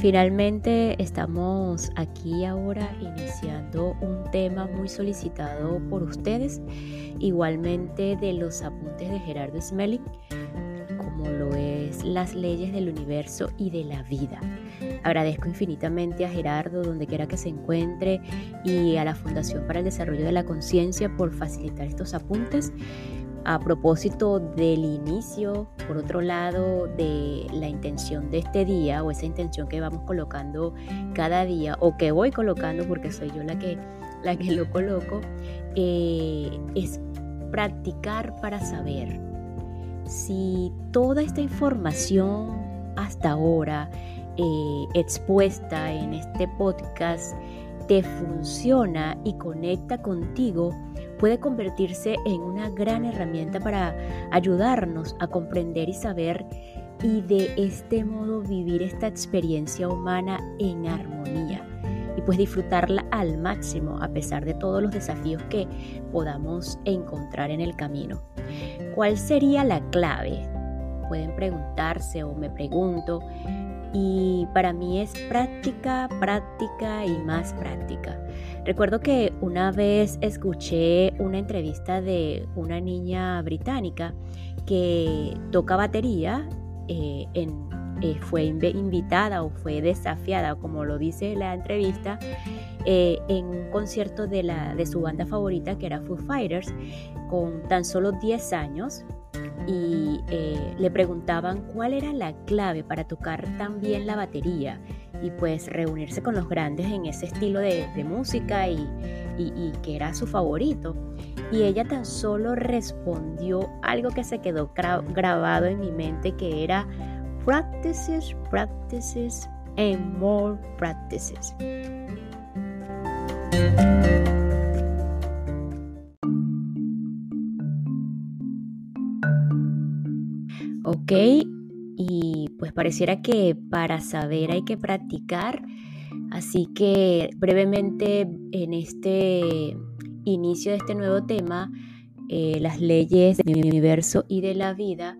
Finalmente estamos aquí ahora iniciando un tema muy solicitado por ustedes, igualmente de los apuntes de Gerardo Smelling, como lo es las leyes del universo y de la vida. Agradezco infinitamente a Gerardo, donde quiera que se encuentre, y a la Fundación para el Desarrollo de la Conciencia por facilitar estos apuntes a propósito del inicio, por otro lado, de la intención de este día o esa intención que vamos colocando cada día o que voy colocando porque soy yo la que, la que lo coloco, eh, es practicar para saber. Si toda esta información hasta ahora eh, expuesta en este podcast te funciona y conecta contigo, puede convertirse en una gran herramienta para ayudarnos a comprender y saber y de este modo vivir esta experiencia humana en armonía y pues disfrutarla al máximo a pesar de todos los desafíos que podamos encontrar en el camino. ¿Cuál sería la clave? Pueden preguntarse o me pregunto, y para mí es práctica, práctica y más práctica. Recuerdo que una vez escuché una entrevista de una niña británica que toca batería, eh, eh, fue invitada o fue desafiada, como lo dice la entrevista, eh, en un concierto de, su banda favorita que era Foo Fighters, con tan solo 10 años y eh, le preguntaban cuál era la clave para tocar tan bien la batería y pues reunirse con los grandes en ese estilo de, música y, que era su favorito. Y ella tan solo respondió algo que se quedó grabado en mi mente que era practices, practices and more practices. Ok, y pues pareciera que para saber hay que practicar, así que brevemente en este inicio de este nuevo tema, eh, las leyes del universo y de la vida,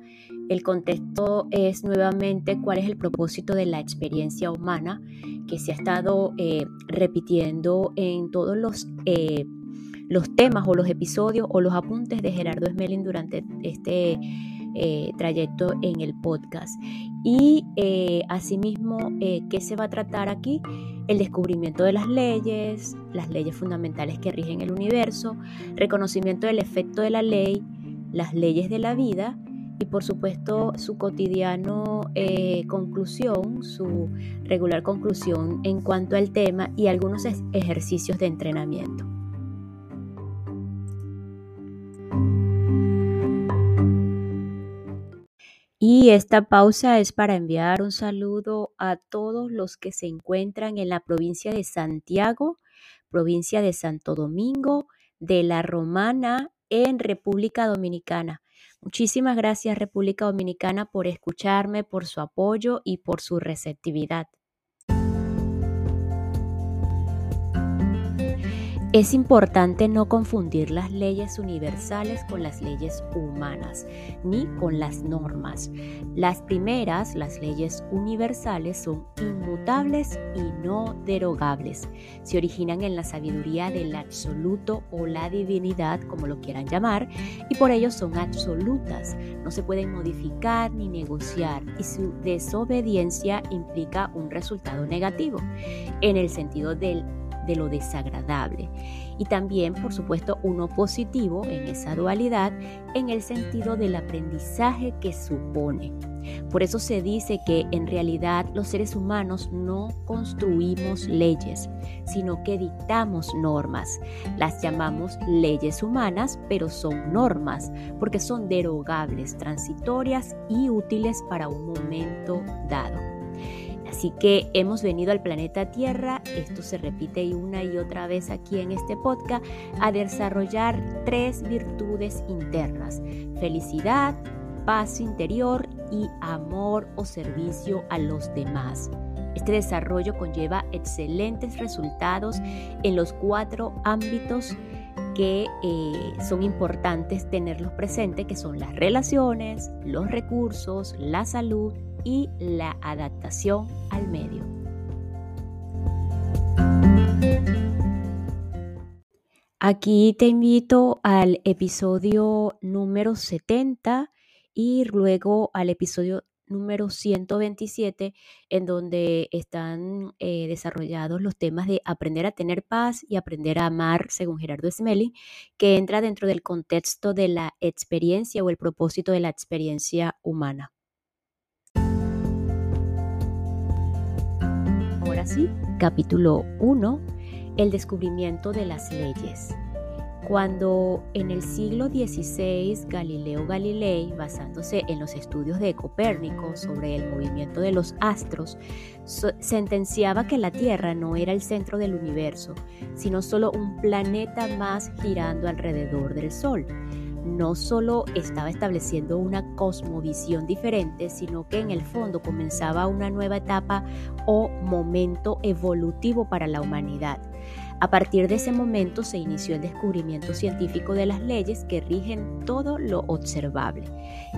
el contexto es nuevamente cuál es el propósito de la experiencia humana que se ha estado eh, repitiendo en todos los, eh, los temas o los episodios o los apuntes de Gerardo Smelling durante este eh, trayecto en el podcast. Y eh, asimismo, eh, ¿qué se va a tratar aquí? El descubrimiento de las leyes, las leyes fundamentales que rigen el universo, reconocimiento del efecto de la ley, las leyes de la vida y por supuesto su cotidiano conclusión, su regular conclusión en cuanto al tema y algunos ejercicios de entrenamiento. Y esta pausa es para enviar un saludo a todos los que se encuentran en la provincia de Santiago, provincia de Santo Domingo, de la Romana, en República Dominicana. Muchísimas gracias República Dominicana por escucharme, por su apoyo y por su receptividad. Es importante no confundir las leyes universales con las leyes humanas, ni con las normas. Las primeras, las leyes universales, son inmutables y no derogables. Se originan en la sabiduría del absoluto o la divinidad, como lo quieran llamar, y por ello son absolutas. No se pueden modificar ni negociar y su desobediencia implica un resultado negativo, en el sentido del de lo desagradable. Y también, por supuesto, uno positivo en esa dualidad en el sentido del aprendizaje que supone. Por eso se dice que en realidad los seres humanos no construimos leyes, sino que dictamos normas. Las llamamos leyes humanas, pero son normas, porque son derogables, transitorias y útiles para un momento dado. Así que hemos venido al planeta Tierra, esto se repite una y otra vez aquí en este podcast, a desarrollar tres virtudes internas, felicidad, paz interior y amor o servicio a los demás. Este desarrollo conlleva excelentes resultados en los cuatro ámbitos que eh, son importantes tenerlos presentes, que son las relaciones, los recursos, la salud y la adaptación al medio. Aquí te invito al episodio número 70 y luego al episodio número 127, en donde están eh, desarrollados los temas de aprender a tener paz y aprender a amar, según Gerardo Smelly, que entra dentro del contexto de la experiencia o el propósito de la experiencia humana. Capítulo 1, el descubrimiento de las leyes. Cuando en el siglo XVI Galileo Galilei, basándose en los estudios de Copérnico sobre el movimiento de los astros, sentenciaba que la Tierra no era el centro del universo, sino solo un planeta más girando alrededor del Sol. No solo estaba estableciendo una cosmovisión diferente, sino que en el fondo comenzaba una nueva etapa o momento evolutivo para la humanidad a partir de ese momento se inició el descubrimiento científico de las leyes que rigen todo lo observable.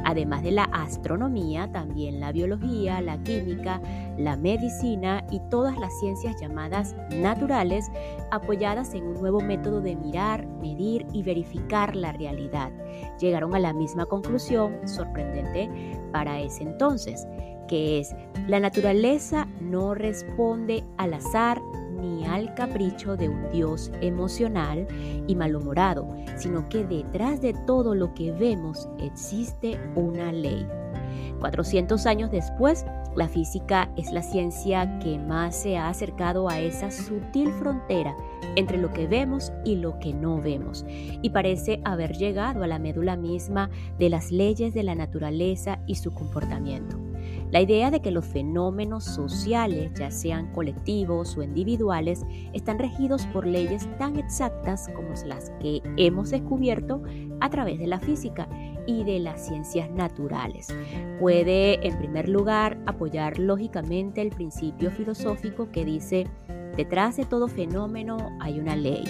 Además de la astronomía, también la biología, la química, la medicina y todas las ciencias llamadas naturales, apoyadas en un nuevo método de mirar, medir y verificar la realidad. Llegaron a la misma conclusión, sorprendente para ese entonces, que es la naturaleza no responde al azar ni al capricho de un Dios emocional y malhumorado, sino que detrás de todo lo que vemos existe una ley. 400 años después, la física es la ciencia que más se ha acercado a esa sutil frontera entre lo que vemos y lo que no vemos, y parece haber llegado a la médula misma de las leyes de la naturaleza y su comportamiento. La idea de que los fenómenos sociales, ya sean colectivos o individuales, están regidos por leyes tan exactas como las que hemos descubierto a través de la física y de las ciencias naturales. Puede, en primer lugar, apoyar lógicamente el principio filosófico que dice, detrás de todo fenómeno hay una ley.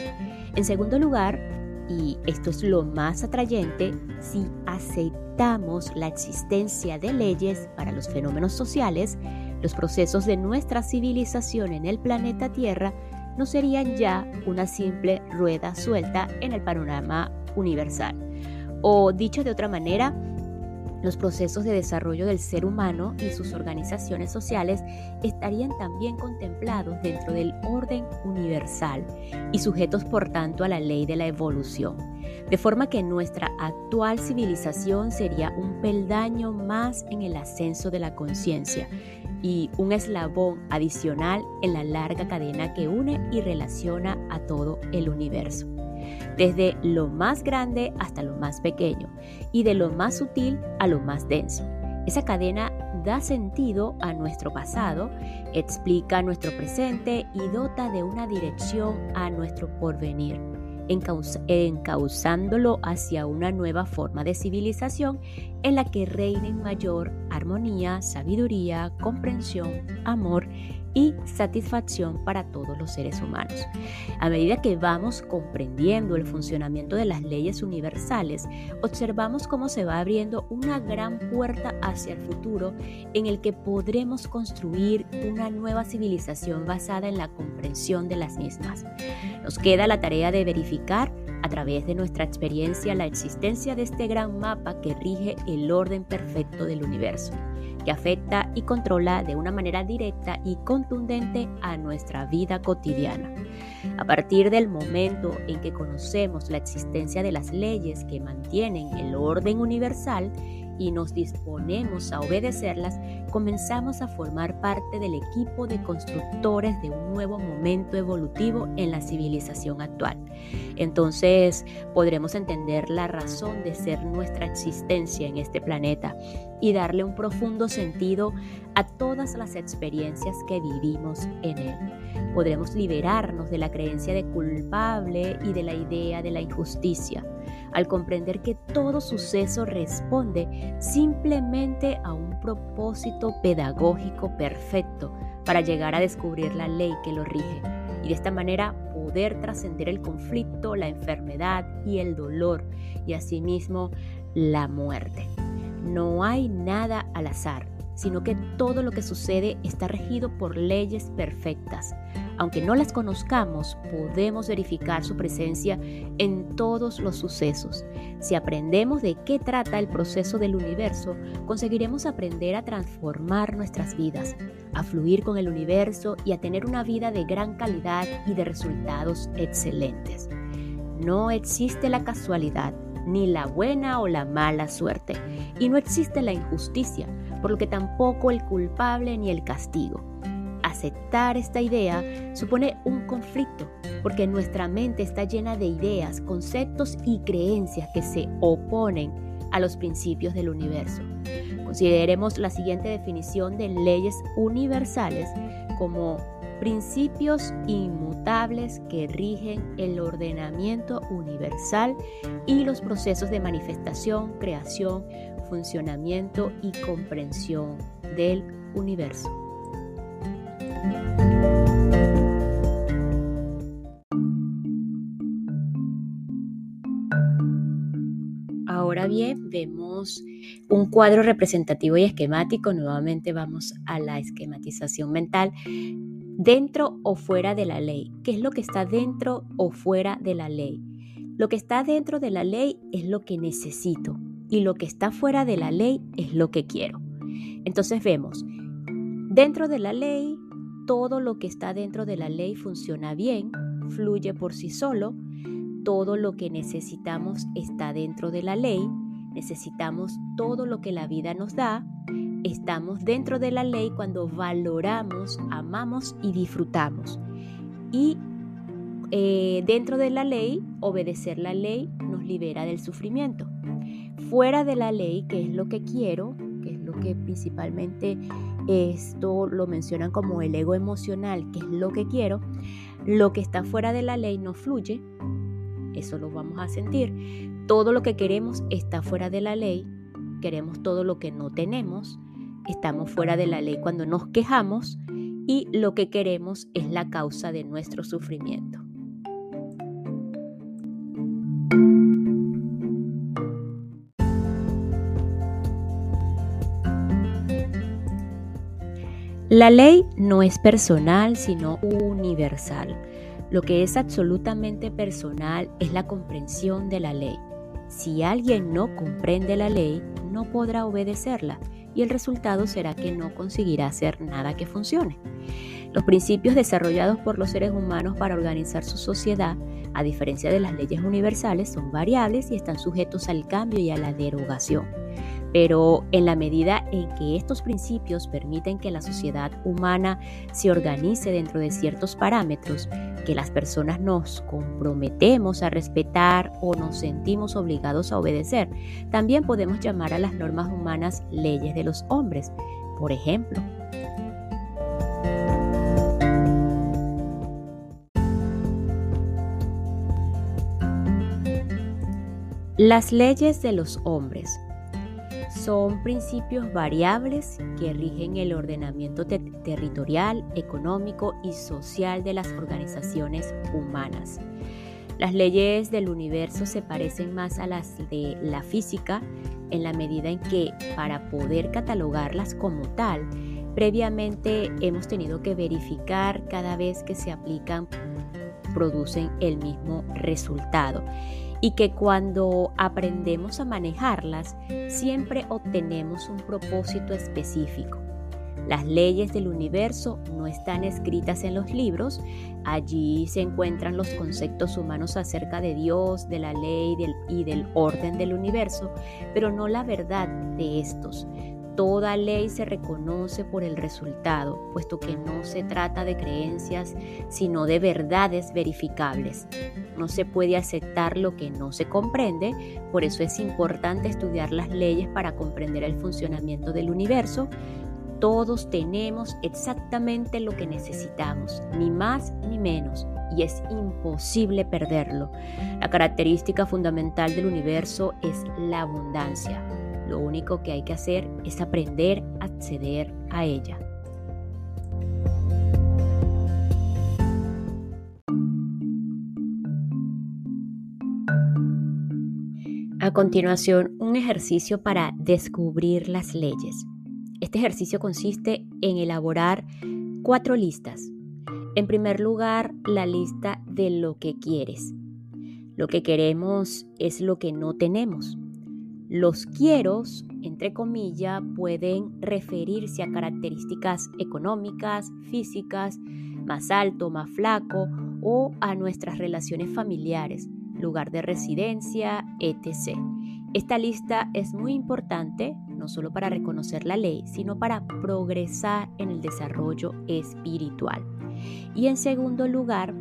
En segundo lugar, y esto es lo más atrayente, si aceptamos la existencia de leyes para los fenómenos sociales, los procesos de nuestra civilización en el planeta Tierra no serían ya una simple rueda suelta en el panorama universal. O dicho de otra manera, los procesos de desarrollo del ser humano y sus organizaciones sociales estarían también contemplados dentro del orden universal y sujetos por tanto a la ley de la evolución, de forma que nuestra actual civilización sería un peldaño más en el ascenso de la conciencia y un eslabón adicional en la larga cadena que une y relaciona a todo el universo desde lo más grande hasta lo más pequeño y de lo más sutil a lo más denso. Esa cadena da sentido a nuestro pasado, explica nuestro presente y dota de una dirección a nuestro porvenir, encauzándolo hacia una nueva forma de civilización en la que reinen mayor armonía, sabiduría, comprensión, amor y satisfacción para todos los seres humanos. A medida que vamos comprendiendo el funcionamiento de las leyes universales, observamos cómo se va abriendo una gran puerta hacia el futuro en el que podremos construir una nueva civilización basada en la comprensión de las mismas. Nos queda la tarea de verificar a través de nuestra experiencia la existencia de este gran mapa que rige el orden perfecto del universo que afecta y controla de una manera directa y contundente a nuestra vida cotidiana. A partir del momento en que conocemos la existencia de las leyes que mantienen el orden universal y nos disponemos a obedecerlas, comenzamos a formar parte del equipo de constructores de un nuevo momento evolutivo en la civilización actual. Entonces podremos entender la razón de ser nuestra existencia en este planeta y darle un profundo sentido a todas las experiencias que vivimos en él. Podremos liberarnos de la creencia de culpable y de la idea de la injusticia al comprender que todo suceso responde simplemente a un propósito pedagógico perfecto para llegar a descubrir la ley que lo rige y de esta manera poder trascender el conflicto, la enfermedad y el dolor y asimismo la muerte. No hay nada al azar, sino que todo lo que sucede está regido por leyes perfectas. Aunque no las conozcamos, podemos verificar su presencia en todos los sucesos. Si aprendemos de qué trata el proceso del universo, conseguiremos aprender a transformar nuestras vidas, a fluir con el universo y a tener una vida de gran calidad y de resultados excelentes. No existe la casualidad, ni la buena o la mala suerte, y no existe la injusticia, por lo que tampoco el culpable ni el castigo. Aceptar esta idea supone un conflicto, porque nuestra mente está llena de ideas, conceptos y creencias que se oponen a los principios del universo. Consideremos la siguiente definición de leyes universales como principios inmutables que rigen el ordenamiento universal y los procesos de manifestación, creación, funcionamiento y comprensión del universo. Ahora bien, vemos un cuadro representativo y esquemático. Nuevamente vamos a la esquematización mental. Dentro o fuera de la ley. ¿Qué es lo que está dentro o fuera de la ley? Lo que está dentro de la ley es lo que necesito y lo que está fuera de la ley es lo que quiero. Entonces vemos, dentro de la ley, todo lo que está dentro de la ley funciona bien, fluye por sí solo, todo lo que necesitamos está dentro de la ley, necesitamos todo lo que la vida nos da, estamos dentro de la ley cuando valoramos, amamos y disfrutamos. Y eh, dentro de la ley, obedecer la ley nos libera del sufrimiento fuera de la ley, que es lo que quiero, que es lo que principalmente esto lo mencionan como el ego emocional, que es lo que quiero, lo que está fuera de la ley no fluye, eso lo vamos a sentir. Todo lo que queremos está fuera de la ley, queremos todo lo que no tenemos, estamos fuera de la ley cuando nos quejamos y lo que queremos es la causa de nuestro sufrimiento. La ley no es personal, sino universal. Lo que es absolutamente personal es la comprensión de la ley. Si alguien no comprende la ley, no podrá obedecerla y el resultado será que no conseguirá hacer nada que funcione. Los principios desarrollados por los seres humanos para organizar su sociedad, a diferencia de las leyes universales, son variables y están sujetos al cambio y a la derogación. Pero en la medida en que estos principios permiten que la sociedad humana se organice dentro de ciertos parámetros, que las personas nos comprometemos a respetar o nos sentimos obligados a obedecer, también podemos llamar a las normas humanas leyes de los hombres. Por ejemplo, las leyes de los hombres son principios variables que rigen el ordenamiento territorial, económico y social de las organizaciones humanas. Las leyes del universo se parecen más a las de la física en la medida en que para poder catalogarlas como tal, previamente hemos tenido que verificar cada vez que se aplican, producen el mismo resultado y que cuando aprendemos a manejarlas siempre obtenemos un propósito específico. Las leyes del universo no están escritas en los libros. Allí se encuentran los conceptos humanos acerca de Dios, de la ley y del orden del universo, pero no la verdad de estos. Toda ley se reconoce por el resultado, puesto que no se trata de creencias, sino de verdades verificables. No se puede aceptar lo que no se comprende, por eso es importante estudiar las leyes para comprender el funcionamiento del universo. Todos tenemos exactamente lo que necesitamos, ni más ni menos, y es imposible perderlo. La característica fundamental del universo es la abundancia. Lo único que hay que hacer es aprender a acceder a ella. A continuación, un ejercicio para descubrir las leyes. Este ejercicio consiste en elaborar cuatro listas. En primer lugar, la lista de lo que quieres. Lo que queremos es lo que no tenemos. Los quieros, entre comillas, pueden referirse a características económicas, físicas, más alto, más flaco, o a nuestras relaciones familiares, lugar de residencia, etc. Esta lista es muy importante no solo para reconocer la ley, sino para progresar en el desarrollo espiritual. Y en segundo lugar,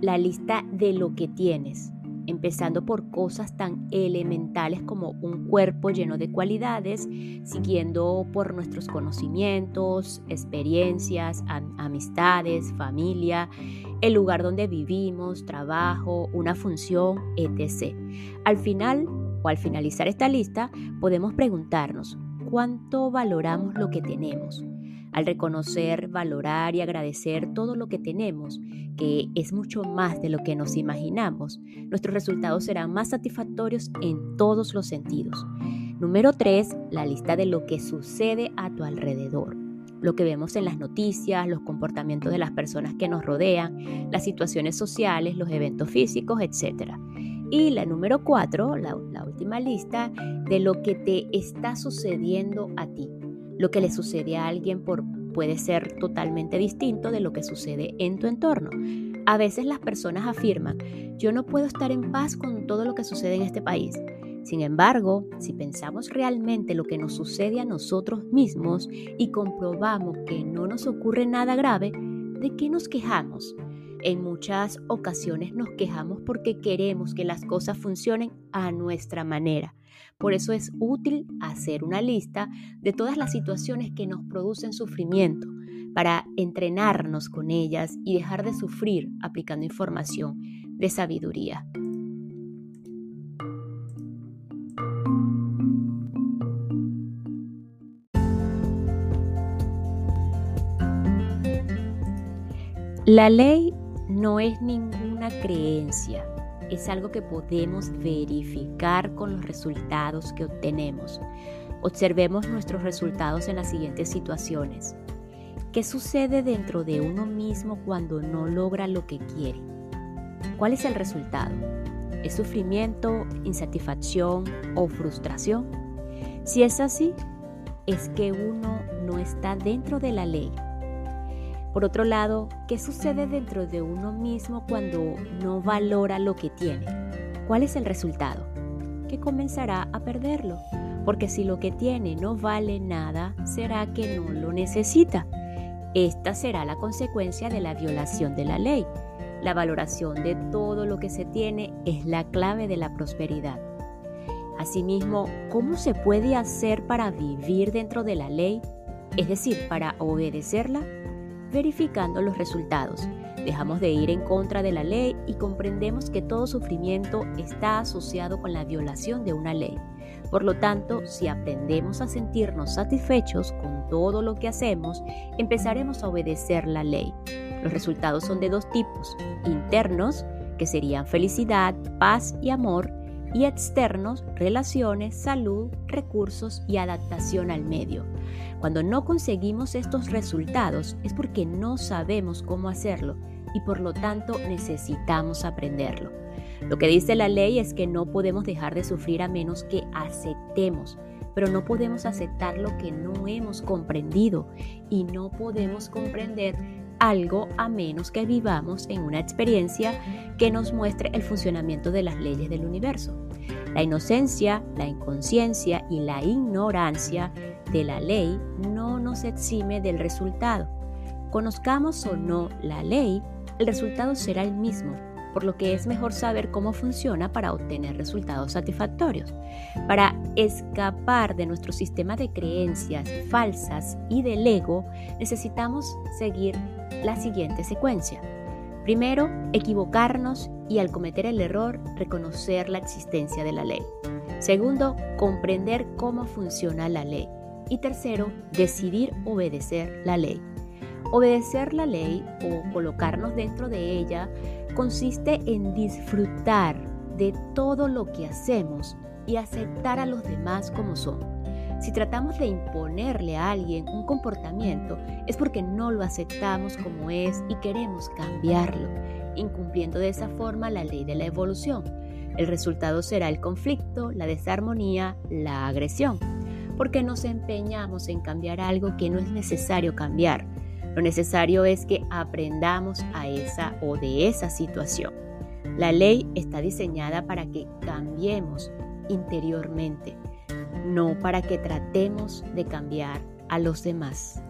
la lista de lo que tienes, empezando por cosas tan elementales como un cuerpo lleno de cualidades, siguiendo por nuestros conocimientos, experiencias, amistades, familia, el lugar donde vivimos, trabajo, una función, etc. Al final o al finalizar esta lista, podemos preguntarnos cuánto valoramos lo que tenemos al reconocer, valorar y agradecer todo lo que tenemos, que es mucho más de lo que nos imaginamos, nuestros resultados serán más satisfactorios en todos los sentidos. Número 3. La lista de lo que sucede a tu alrededor. Lo que vemos en las noticias, los comportamientos de las personas que nos rodean, las situaciones sociales, los eventos físicos, etc. Y la número 4, la, la última lista, de lo que te está sucediendo a ti lo que le sucede a alguien por, puede ser totalmente distinto de lo que sucede en tu entorno. A veces las personas afirman, yo no puedo estar en paz con todo lo que sucede en este país. Sin embargo, si pensamos realmente lo que nos sucede a nosotros mismos y comprobamos que no nos ocurre nada grave, ¿de qué nos quejamos? En muchas ocasiones nos quejamos porque queremos que las cosas funcionen a nuestra manera. Por eso es útil hacer una lista de todas las situaciones que nos producen sufrimiento para entrenarnos con ellas y dejar de sufrir aplicando información de sabiduría. La ley no es ninguna creencia, es algo que podemos verificar con los resultados que obtenemos. Observemos nuestros resultados en las siguientes situaciones. ¿Qué sucede dentro de uno mismo cuando no logra lo que quiere? ¿Cuál es el resultado? ¿Es sufrimiento, insatisfacción o frustración? Si es así, es que uno no está dentro de la ley por otro lado, ¿qué sucede dentro de uno mismo cuando no valora lo que tiene? ¿Cuál es el resultado? Que comenzará a perderlo, porque si lo que tiene no vale nada, será que no lo necesita. Esta será la consecuencia de la violación de la ley. La valoración de todo lo que se tiene es la clave de la prosperidad. Asimismo, ¿cómo se puede hacer para vivir dentro de la ley? Es decir, para obedecerla verificando los resultados. Dejamos de ir en contra de la ley y comprendemos que todo sufrimiento está asociado con la violación de una ley. Por lo tanto, si aprendemos a sentirnos satisfechos con todo lo que hacemos, empezaremos a obedecer la ley. Los resultados son de dos tipos, internos, que serían felicidad, paz y amor, y externos, relaciones, salud, recursos y adaptación al medio. Cuando no conseguimos estos resultados es porque no sabemos cómo hacerlo y por lo tanto necesitamos aprenderlo. Lo que dice la ley es que no podemos dejar de sufrir a menos que aceptemos pero no podemos aceptar lo que no hemos comprendido y no podemos comprender algo a menos que vivamos en una experiencia que nos muestre el funcionamiento de las leyes del universo. La inocencia, la inconsciencia y la ignorancia de la ley no nos exime del resultado. Conozcamos o no la ley, el resultado será el mismo, por lo que es mejor saber cómo funciona para obtener resultados satisfactorios. Para escapar de nuestro sistema de creencias falsas y del ego, necesitamos seguir la siguiente secuencia. Primero, equivocarnos y al cometer el error, reconocer la existencia de la ley. Segundo, comprender cómo funciona la ley. Y tercero, decidir obedecer la ley. Obedecer la ley o colocarnos dentro de ella consiste en disfrutar de todo lo que hacemos y aceptar a los demás como son. Si tratamos de imponerle a alguien un comportamiento es porque no lo aceptamos como es y queremos cambiarlo, incumpliendo de esa forma la ley de la evolución. El resultado será el conflicto, la desarmonía, la agresión, porque nos empeñamos en cambiar algo que no es necesario cambiar lo necesario es que aprendamos a esa o de esa situación. La ley está diseñada para que cambiemos interiormente, no para que tratemos de cambiar a los demás.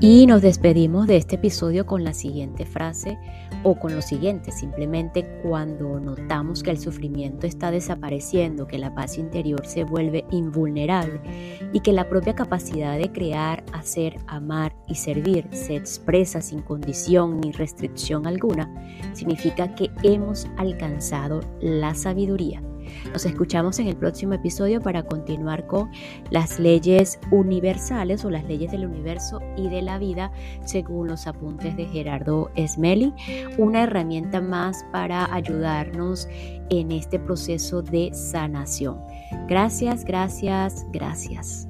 Y nos despedimos de este episodio con la siguiente frase o con lo siguiente, simplemente cuando notamos que el sufrimiento está desapareciendo, que la paz interior se vuelve invulnerable y que la propia capacidad de crear, hacer, amar y servir se expresa sin condición ni restricción alguna, significa que hemos alcanzado la sabiduría. Nos escuchamos en el próximo episodio para continuar con las leyes universales o las leyes del universo y de la vida según los apuntes de Gerardo Smelly, una herramienta más para ayudarnos en este proceso de sanación. Gracias, gracias, gracias.